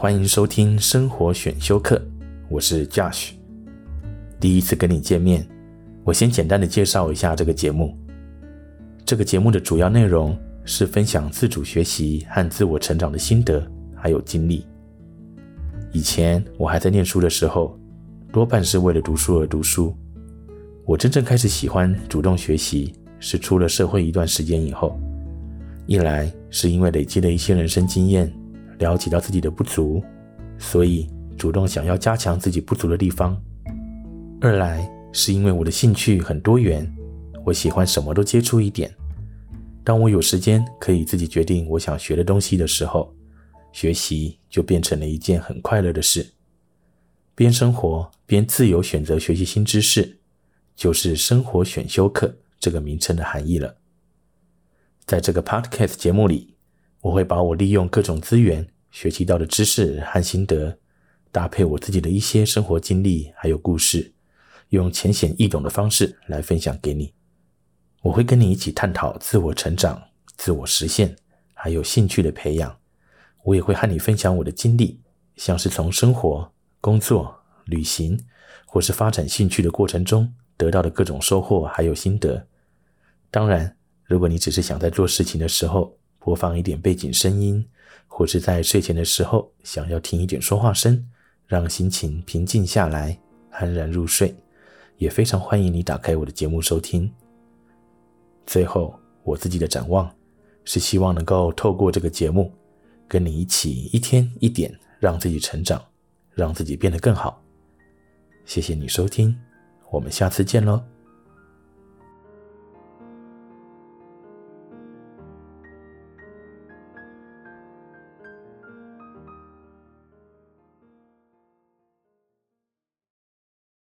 欢迎收听生活选修课，我是 Josh。第一次跟你见面，我先简单的介绍一下这个节目。这个节目的主要内容是分享自主学习和自我成长的心得还有经历。以前我还在念书的时候，多半是为了读书而读书。我真正开始喜欢主动学习，是出了社会一段时间以后。一来是因为累积了一些人生经验，了解到自己的不足，所以主动想要加强自己不足的地方；二来是因为我的兴趣很多元，我喜欢什么都接触一点。当我有时间可以自己决定我想学的东西的时候，学习就变成了一件很快乐的事。边生活边自由选择学习新知识，就是生活选修课这个名称的含义了。在这个 podcast 节目里，我会把我利用各种资源学习到的知识和心得，搭配我自己的一些生活经历还有故事，用浅显易懂的方式来分享给你。我会跟你一起探讨自我成长、自我实现，还有兴趣的培养。我也会和你分享我的经历，像是从生活、工作、旅行，或是发展兴趣的过程中得到的各种收获还有心得。当然。如果你只是想在做事情的时候播放一点背景声音，或是在睡前的时候想要听一点说话声，让心情平静下来，安然入睡，也非常欢迎你打开我的节目收听。最后，我自己的展望是希望能够透过这个节目，跟你一起一天一点让自己成长，让自己变得更好。谢谢你收听，我们下次见喽。